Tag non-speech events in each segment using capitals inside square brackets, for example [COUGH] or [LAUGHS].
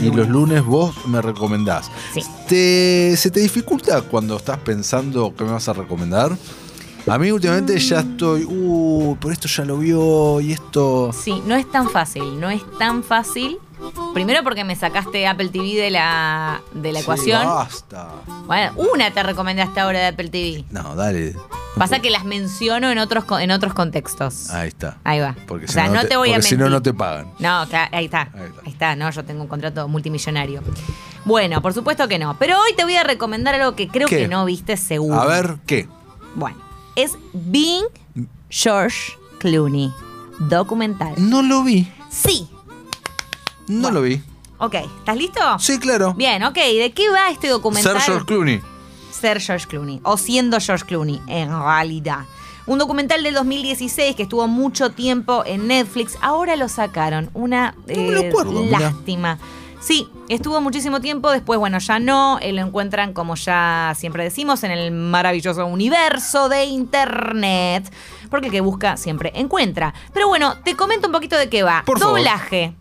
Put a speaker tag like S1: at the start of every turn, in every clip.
S1: y los lunes vos me recomendás.
S2: Sí.
S1: ¿Te- ¿Se te dificulta cuando estás pensando qué me vas a recomendar? A mí últimamente ya
S2: Mm.
S1: estoy, uh, pero esto ya lo vio y esto...
S2: Sí, no es tan fácil, no es tan fácil. Primero porque me sacaste Apple TV de la, de la
S1: Sí,
S2: ecuación.
S1: basta.
S2: Bueno, una te recomendé hasta ahora de Apple TV.
S1: No, dale.
S2: Pasa que las menciono en otros, en otros contextos.
S1: Ahí está.
S2: Ahí va.
S1: Porque
S2: o
S1: si
S2: sea,
S1: no,
S2: no
S1: te,
S2: te voy a
S1: porque si
S2: mentir.
S1: no, no te pagan.
S2: No, claro, ahí está.
S1: Ahí
S2: Ahí
S1: está.
S2: no, yo tengo un contrato multimillonario. Bueno, por supuesto que no. Pero hoy te voy a recomendar algo que creo
S1: ¿Qué?
S2: que no viste seguro.
S1: A ver, ¿qué?
S2: Bueno, es Being George Clooney. Documental.
S1: No lo vi.
S2: Sí.
S1: No
S2: Bueno.
S1: lo vi.
S2: Ok, ¿estás listo?
S1: Sí, claro.
S2: Bien, ok. ¿De qué va este documental?
S1: Ser George Clooney.
S2: Ser George Clooney o siendo George Clooney en realidad. Un documental del 2016 que estuvo mucho tiempo en Netflix. Ahora lo sacaron. Una eh,
S1: acuerdo,
S2: lástima. Sí, estuvo muchísimo tiempo, después, bueno, ya no, eh, lo encuentran, como ya siempre decimos, en el maravilloso universo de Internet, porque el que busca siempre encuentra. Pero bueno, te comento un poquito de qué va.
S1: Por favor.
S2: Doblaje.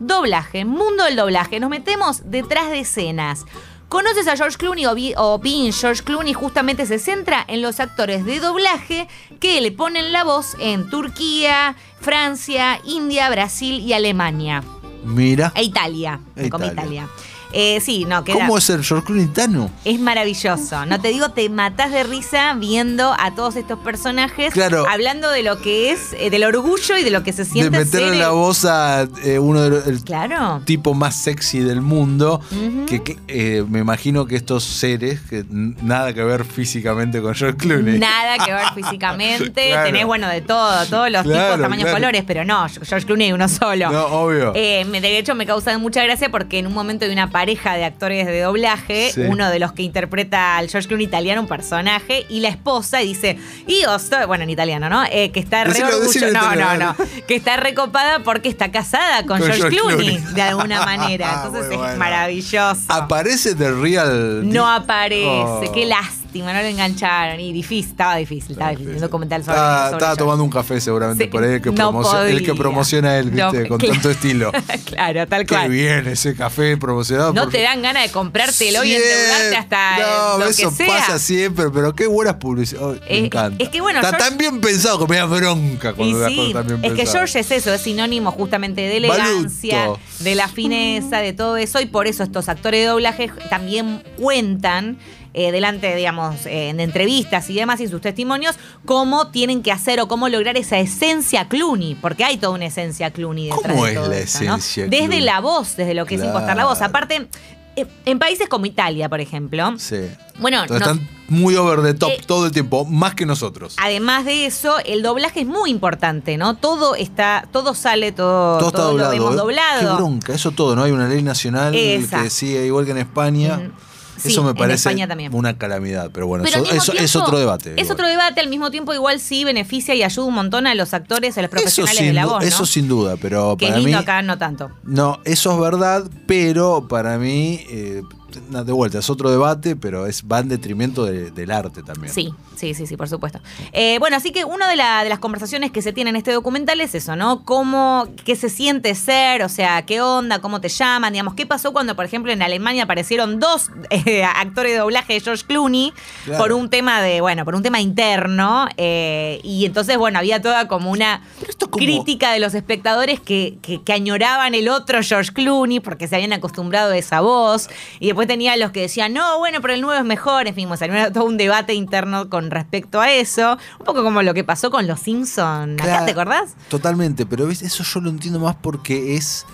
S2: Doblaje, mundo del doblaje. Nos metemos detrás de escenas. ¿Conoces a George Clooney o, Being George Clooney? Justamente se centra en los actores de doblaje que le ponen la voz en Turquía, Francia, India, Brasil y Alemania.
S1: Mira.
S2: E Italia.
S1: E Italia.
S2: Italia. Eh, sí, no, queda-
S1: ¿Cómo es ser George Clooney tano?
S2: es maravilloso. No te digo, te matás de risa viendo a todos estos personajes
S1: Claro.
S2: hablando de lo que es, eh, del orgullo y de lo que se
S1: De
S2: siente
S1: meterle
S2: ser
S1: la
S2: el-
S1: voz a eh, uno de los el
S2: Claro.
S1: tipo más sexy del mundo. Que, que, me imagino que estos seres, que nada que ver físicamente con George Clooney.
S2: Nada que ver [LAUGHS] físicamente.
S1: Claro.
S2: Tenés, bueno, de todo, todos los
S1: Claro,
S2: tipos, tamaños, colores, pero no, George Clooney uno solo.
S1: No, obvio.
S2: De hecho, me causa mucha gracia porque en un momento de una pareja de actores de doblaje,
S1: Sí.
S2: uno de los que interpreta al George Clooney italiano, un personaje, y la esposa y dice, io sto-", bueno, en italiano, ¿no? Eh, que está re
S1: Decilo, decilo
S2: no, no, no, que está recopada porque está casada con,
S1: Con
S2: George,
S1: George
S2: Clooney,
S1: Clooney.
S2: de alguna [LAUGHS] manera. Entonces
S1: Muy
S2: es
S1: bueno.
S2: maravilloso.
S1: Aparece The Real.
S2: No aparece,
S1: Oh.
S2: qué lástima, no lo engancharon. Y difícil, estaba difícil, estaba difícil. Un documental sobre,
S1: Estaba,
S2: sobre
S1: estaba tomando un café seguramente
S2: Sí,
S1: por ahí el que,
S2: no
S1: promociona, el que
S2: podía.
S1: promociona él,
S2: No,
S1: ¿viste? con
S2: claro.
S1: tanto estilo. [LAUGHS]
S2: claro, tal
S1: Qué
S2: cual.
S1: bien ese café promocionado.
S2: No
S1: por-
S2: te dan ganas de comprártelo y endeudarte hasta
S1: No,
S2: lo
S1: eso
S2: que sea.
S1: pasa siempre, pero qué buenas publicidades. me
S2: Eh,
S1: encanta.
S2: es que bueno,
S1: Está
S2: George-
S1: tan bien pensado que me da bronca cuando
S2: sí,
S1: cosas están bien
S2: es que. George es eso, es sinónimo justamente de elegancia,
S1: Baluto.
S2: de la fineza, de todo eso, y por eso estos actores de doblaje también cuentan eh, delante, digamos, eh, en entrevistas y demás y sus testimonios, cómo tienen que hacer o cómo lograr esa esencia Clooney, porque hay toda una esencia Clooney detrás
S1: ¿Cómo
S2: de
S1: es la esencia
S2: Desde
S1: Clooney?
S2: la voz, desde lo que es impostar la voz. Aparte, eh, en países como Italia, por ejemplo,
S1: Sí.
S2: bueno,
S1: están muy over the top
S2: Eh,
S1: todo el tiempo, más que nosotros.
S2: Además de eso, el doblaje es muy importante, ¿no? Todo está, todo sale, todo,
S1: todo está
S2: todo
S1: doblado.
S2: lo vemos
S1: ¿eh?
S2: doblado.
S1: Qué bronca, eso todo, ¿no? Hay una ley nacional
S2: Esa.
S1: que sigue igual que en España.
S2: Sí,
S1: eso me
S2: en
S1: parece
S2: España también.
S1: una calamidad, pero bueno,
S2: Pero
S1: eso, es otro debate.
S2: Es
S1: igual.
S2: otro debate, al mismo tiempo igual sí beneficia y ayuda un montón a los actores, a los profesionales de la voz, ¿no?
S1: eso sin duda, pero
S2: que
S1: para
S2: lindo
S1: mí...
S2: acá no tanto.
S1: No, eso es verdad, pero para mí, eh, de vuelta, es otro debate, pero es va en detrimento de- del arte también.
S2: Sí, sí, sí, sí, por supuesto. Eh, bueno, así que una de, la- de las conversaciones que se tiene en este documental es eso, ¿no? Cómo, qué se siente ser, o sea, qué onda, cómo te llaman, digamos, qué pasó cuando, por ejemplo, en Alemania aparecieron dos [LAUGHS] eh, actores de doblaje de George Clooney
S1: Claro.
S2: por un tema de, bueno, por un tema interno, eh, y entonces, bueno, había toda como una
S1: como-
S2: crítica de los espectadores que, que, que añoraban el otro George Clooney porque se habían acostumbrado a esa voz, y después tenía los que decían, no, bueno, pero el nuevo es mejor, en fin, sea, era todo un debate interno con respecto a eso, un poco como lo que pasó con los Simpsons, acá,
S1: Claro,
S2: ¿te acordás?
S1: Totalmente, pero ¿ves? eso yo lo entiendo más porque es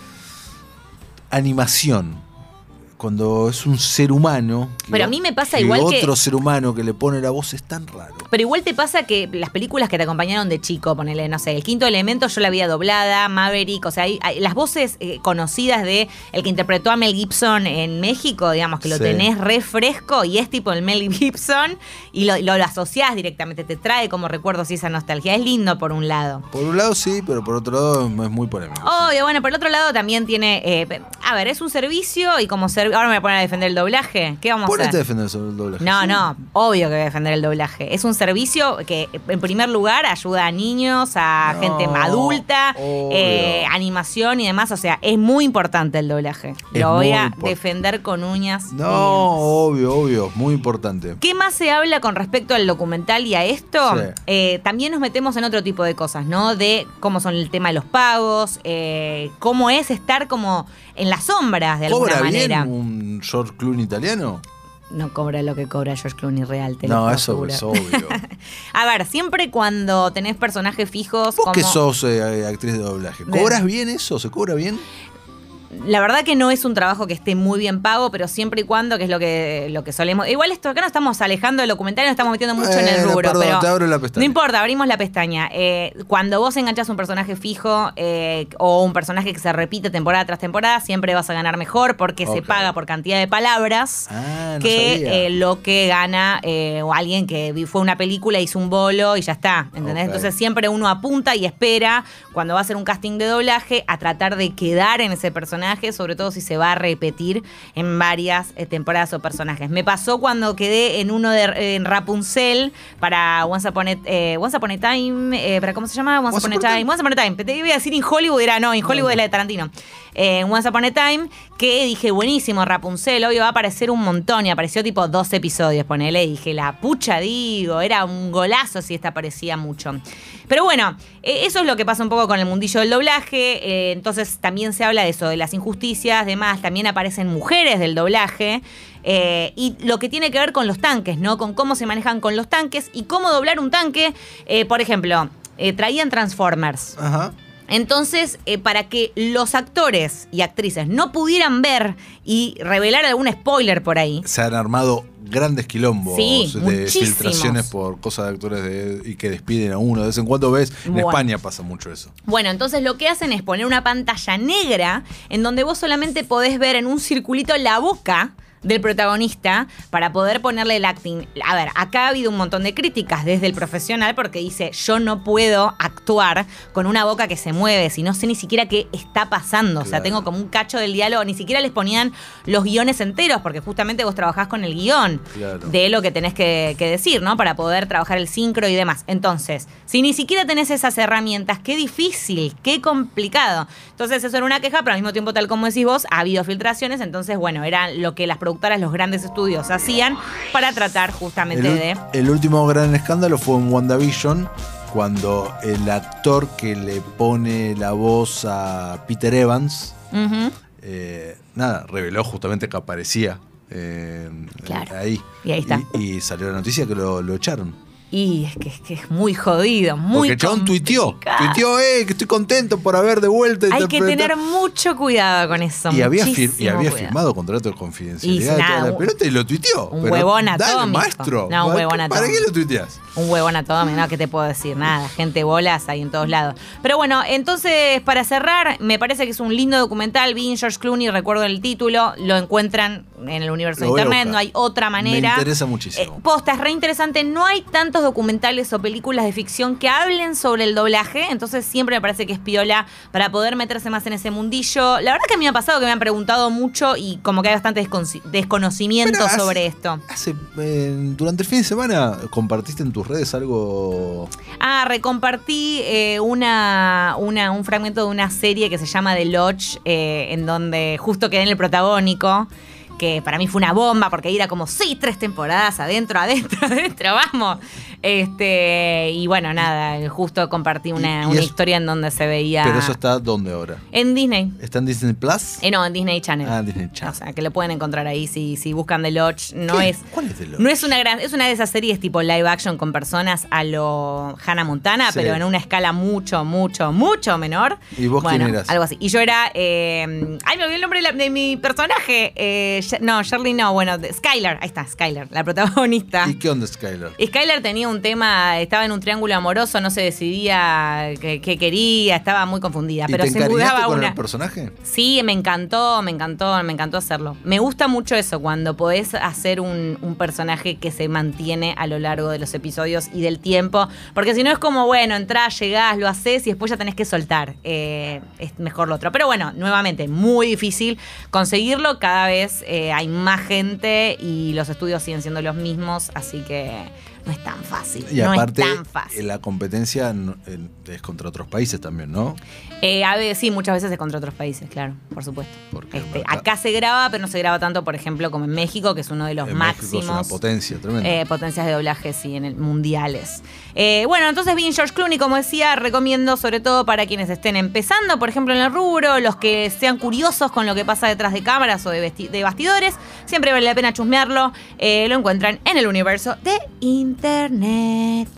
S1: animación. Cuando es un ser humano.
S2: Pero a mí me pasa
S1: que
S2: igual que-
S1: otro ser humano que le pone la voz es tan raro.
S2: Pero igual te pasa que las películas que te acompañaron de chico, ponele, no sé, el quinto elemento yo la había doblada, Maverick, o sea, hay- hay- las voces eh, conocidas de el que interpretó a Mel Gibson en México, digamos que lo
S1: Sí.
S2: tenés re fresco y es tipo el Mel [LAUGHS] Gibson y lo, lo, lo asociás directamente, te trae como recuerdos y esa nostalgia. Es lindo por un lado.
S1: Por un lado sí, pero por otro lado es muy polémico.
S2: Obvio, bueno, por el otro lado también tiene, eh, a ver, es un servicio y como servicio ahora me voy a poner a defender el doblaje. ¿Qué vamos a
S1: Ponete a
S2: hacer?
S1: defender el doblaje.
S2: No,
S1: Sí.
S2: no, obvio que voy a defender el doblaje. Es un servicio que, en primer lugar, ayuda a niños, a
S1: No,
S2: gente adulta, eh, animación y demás. O sea, es muy importante el doblaje.
S1: Es
S2: Lo voy a defender con uñas.
S1: No, obvio, obvio. Muy importante.
S2: ¿Qué más se habla con respecto al documental y a esto?
S1: Sí.
S2: Eh, también nos metemos en otro tipo de cosas, ¿no? De cómo son el tema de los pagos, eh, cómo es estar como en las sombras de alguna
S1: ¿Cobra bien
S2: manera.
S1: Un George Clooney italiano?
S2: No cobra lo que cobra George Clooney real, te
S1: No, eso es obvio. [LAUGHS]
S2: A ver, siempre cuando tenés personajes fijos.
S1: Vos
S2: como-
S1: que sos eh, actriz de doblaje. ¿cobras bien eso? ¿Se cobra bien?
S2: La verdad que no es un trabajo que esté muy bien pago, pero siempre y cuando, que es lo que, lo que solemos. Igual esto acá nos estamos alejando del documental, nos estamos metiendo mucho en el rubro.
S1: perdón,
S2: pero
S1: te abro la pestaña.
S2: No importa, abrimos la pestaña. Eh, cuando vos enganchás un personaje fijo eh, o un personaje que se repite temporada tras temporada, siempre vas a ganar mejor porque se paga por cantidad de palabras.
S1: Ah, no
S2: que eh, lo que gana o alguien que fue una película, hizo un bolo y ya está. ¿Entendés? Entonces siempre uno apunta y espera cuando va a hacer un casting de doblaje a tratar de quedar en ese personaje, sobre todo si se va a repetir en varias eh, temporadas o personajes. Me pasó cuando quedé en uno de en Rapunzel para Once Upon a, eh, Once Upon a Time, eh, ¿para cómo se llama? Once, Upon a Time. Once Upon a Time. Te iba a decir en Hollywood, era no, en Hollywood es la de Tarantino. Eh, Once Upon a Time, que dije, buenísimo, Rapunzel, obvio va a aparecer un montón y apareció tipo dos episodios, ponele, y dije, la pucha digo, era un golazo si esta aparecía mucho. Pero bueno, eso es lo que pasa un poco con el mundillo del doblaje, eh, entonces también se habla de eso, de las injusticias, demás, también aparecen mujeres del doblaje. eh, y lo que tiene que ver con los tanques, ¿no? Con cómo se manejan con los tanques y cómo doblar un tanque. Eh, por ejemplo, eh, traían Transformers.
S1: Ajá.
S2: Entonces, eh, para que los actores y actrices no pudieran ver y revelar algún spoiler por ahí,
S1: Se han armado grandes quilombos
S2: Sí,
S1: de
S2: muchísimos.
S1: filtraciones por cosas de actores de- y que despiden a uno. De vez en cuando ves, en
S2: Bueno.
S1: España pasa mucho eso.
S2: Bueno, entonces lo que hacen es poner una pantalla negra en donde vos solamente podés ver en un circulito la boca del protagonista para poder ponerle el acting. A ver, acá ha habido un montón de críticas desde el profesional porque dice, yo no puedo actuar con una boca que se mueve, si no sé ni siquiera qué está pasando. O sea, tengo como un cacho del diálogo, ni siquiera les ponían los guiones enteros porque justamente vos trabajás con el guion
S1: Claro.
S2: de lo que tenés que, que decir, ¿no? Para poder trabajar el sincro y demás. Entonces, si ni siquiera tenés esas herramientas, qué difícil, qué complicado. Entonces, eso era una queja, pero al mismo tiempo, tal como decís vos, ha habido filtraciones. Entonces, bueno, era lo que las productoras, los grandes estudios hacían para tratar justamente
S1: El,
S2: de.
S1: el último gran escándalo fue en WandaVision, cuando el actor que le pone la voz a Peter Evans, eh, nada, reveló justamente que aparecía eh,
S2: Claro.
S1: ahí.
S2: Y ahí está.
S1: Y, y salió la noticia que lo, lo echaron.
S2: Y es que, es que es muy jodido, muy
S1: Porque chabón tuiteó. Tuiteó, eh, que estoy contento por haber de vuelta.
S2: Hay que
S1: interpretar".
S2: tener mucho cuidado con eso.
S1: y había, fir- y había firmado contrato de confidencialidad
S2: Y nada,
S1: toda la
S2: un-
S1: pelota y lo tuiteó.
S2: un huevón
S1: dale,
S2: atómico.
S1: maestro.
S2: No, un
S1: ¿para
S2: huevón
S1: qué- ¿Para qué
S2: atómico.
S1: lo tuiteás?
S2: Un huevo anatómico, no, ¿qué te puedo decir? Nada, gente bolas hay en todos lados. Pero bueno, entonces, para cerrar, me parece que es un lindo documental. Vi George Clooney, recuerdo el título, lo encuentran en el universo de internet, no hay otra manera.
S1: Me interesa muchísimo.
S2: Eh, posta, es re interesante. No hay tantos documentales o películas de ficción que hablen sobre el doblaje, entonces siempre me parece que es piola para poder meterse más en ese mundillo. La verdad que a mí me ha pasado que me han preguntado mucho y como que hay bastante desconocimiento
S1: hace-
S2: sobre esto.
S1: Hace, eh, durante el fin de semana compartiste en tus redes algo.
S2: Ah, recompartí eh, una, una- un fragmento de una serie que se llama The Lodge, eh, en donde justo quedé en el protagónico, que para mí fue una bomba, porque era como, sí, tres temporadas, adentro, adentro, [LAUGHS] adentro, vamos. Este, y bueno, nada, justo compartí una,
S1: eso-
S2: historia en donde se veía...
S1: Pero eso está ¿dónde ahora?
S2: En Disney.
S1: ¿Está en Disney Plus?
S2: Eh, no, en Disney Channel.
S1: Ah, Disney Channel.
S2: O sea, que lo pueden encontrar ahí si, si buscan The Lodge. No
S1: ¿Qué?
S2: es...
S1: ¿Cuál es de los?
S2: No es una gran, es una de esas series tipo live action con personas a lo Hannah Montana,
S1: Sí.
S2: pero en una escala mucho, mucho, mucho menor.
S1: ¿Y vos
S2: bueno,
S1: quién eras?
S2: Algo así. Y yo era, eh, ay, me olvidé el nombre de, la- de mi personaje. Eh, no, Shirley no, bueno, Skylar, ahí está, Skylar, la protagonista.
S1: ¿Y qué onda, Skyler?
S2: Skylar tenía un tema, estaba en un triángulo amoroso, no se decidía qué, qué quería, estaba muy confundida,
S1: ¿Y
S2: pero
S1: te
S2: se mudaba
S1: con
S2: una.
S1: el personaje?
S2: Sí, me encantó, me encantó, me encantó hacerlo. Me gusta mucho eso, cuando podés hacer un, un personaje que se mantiene a lo largo de los episodios y del tiempo, porque si no es como, bueno, entrás, llegás, lo haces y después ya tenés que soltar. Eh, es mejor lo otro. Pero bueno, nuevamente, muy difícil conseguirlo, cada vez eh, hay más gente y los estudios siguen siendo los mismos, así que no es tan fácil.
S1: Y
S2: no
S1: aparte,
S2: es tan fácil.
S1: la competencia es contra otros países también, ¿no?
S2: Eh, a ver, sí, muchas veces es contra otros países, claro, por supuesto. Este,
S1: acá-
S2: se graba, pero no se graba tanto, por ejemplo, como en México, que es uno de los
S1: en México
S2: máximos.
S1: es una potencia tremenda.
S2: Eh, potencias de doblaje, sí, en el mundiales. Eh, bueno, entonces bien George Clooney, como decía, recomiendo sobre todo para quienes estén empezando, por ejemplo, en el rubro, los que sean curiosos con lo que pasa detrás de cámaras o de, de bastidores, siempre vale la pena chusmearlo. Lo encuentran en el universo de Internet.